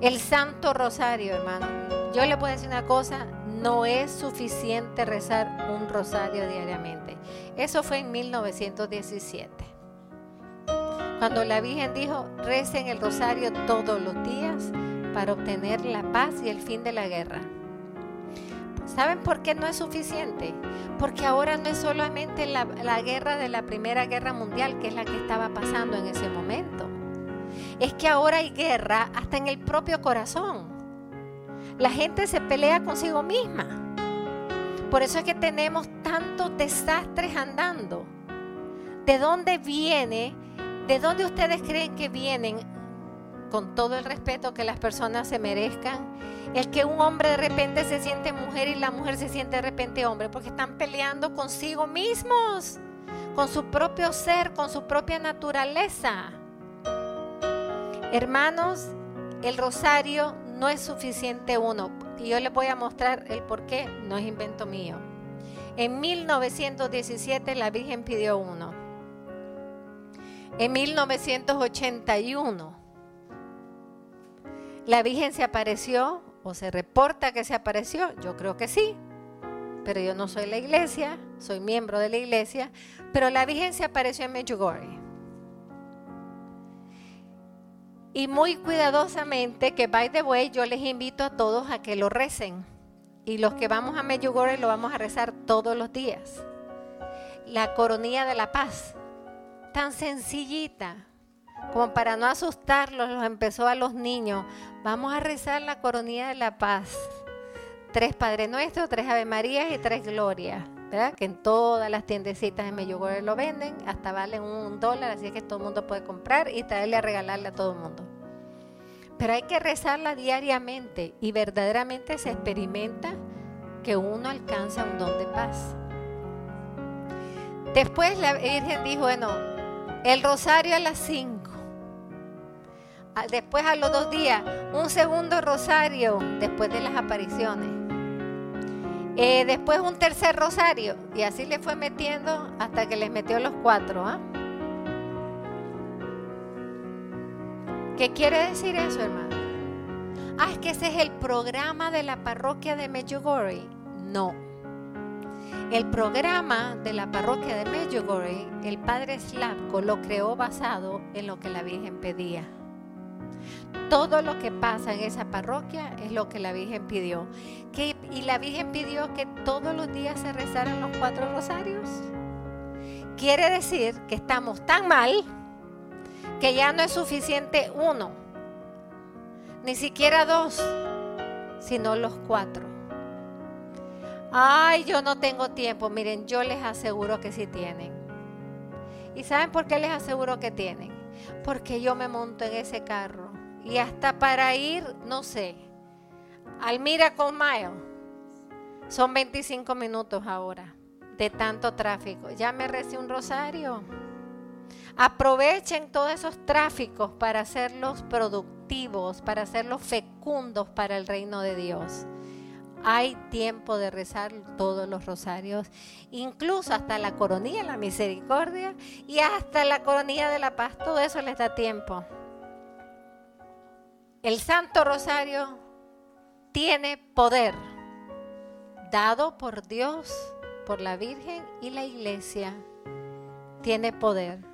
El Santo Rosario, hermano. Yo le puedo decir una cosa, no es suficiente rezar un rosario diariamente. Eso fue en 1917. Cuando la Virgen dijo, recen el rosario todos los días para obtener la paz y el fin de la guerra. ¿Saben por qué no es suficiente? Porque ahora no es solamente la, la, guerra de la Primera Guerra Mundial, que es la que estaba pasando en ese momento. Es que ahora hay guerra hasta en el propio corazón. La gente se pelea consigo misma. Por eso es que tenemos tantos desastres andando. ¿De dónde viene? ¿De dónde ustedes creen que vienen? Con todo el respeto que las personas se merezcan. El que un hombre de repente se siente mujer y la mujer se siente de repente hombre. Porque están peleando consigo mismos. Con su propio ser, con su propia naturaleza. Hermanos, el rosario no es suficiente uno. Y yo les voy a mostrar el por qué, no es invento mío. En 1917 la Virgen pidió uno. En 1981 la Virgen se apareció o se reporta que se apareció. Yo creo que sí, pero yo no soy la iglesia, soy miembro de la iglesia. Pero la Virgen se apareció en Medjugorje. Y muy cuidadosamente, que by the way, yo les invito a todos a que lo recen. Y los que vamos a Medjugorje lo vamos a rezar todos los días. La coronilla de la paz, tan sencillita, como para no asustarlos, los empezó a los niños. Vamos a rezar la coronilla de la paz. Tres Padre Nuestro, tres Ave Marías y tres Glorias. Que en todas las tiendecitas de Medjugorje lo venden, hasta valen un dólar, así que todo el mundo puede comprar y traerle a regalarle a todo el mundo. Pero hay que rezarla diariamente y verdaderamente se experimenta que uno alcanza un don de paz. Después la Virgen dijo, bueno, el rosario a las 5. Después a los dos días, un segundo rosario después de las apariciones. Eh, después un tercer rosario. Y así le fue metiendo hasta que les metió los cuatro. ¿ah? ¿Qué quiere decir eso, hermano? Ah, es que ese es el programa de la parroquia de Medjugorje. No. El programa de la parroquia de Medjugorje, el padre Slavko lo creó basado en lo que la Virgen pedía. Todo lo que pasa en esa parroquia es lo que la Virgen pidió. y la Virgen pidió que todos los días se rezaran los cuatro rosarios. Quiere decir que estamos tan mal que ya no es suficiente uno, ni siquiera dos, sino los cuatro. Ay, yo no tengo tiempo. Miren, yo les aseguro que sí tienen. ¿Y saben por qué les aseguro que tienen? Porque yo me monto en ese carro y hasta para ir, no sé, al Miracle Mile, son 25 minutos ahora de tanto tráfico. Ya me recé un rosario. Aprovechen todos esos tráficos para hacerlos productivos, para hacerlos fecundos para el reino de Dios. Hay tiempo de rezar todos los rosarios, incluso hasta la coronilla de la misericordia y hasta la coronilla de la paz. Todo eso les da tiempo. El Santo Rosario tiene poder dado por Dios, por la Virgen y la Iglesia. Tiene poder.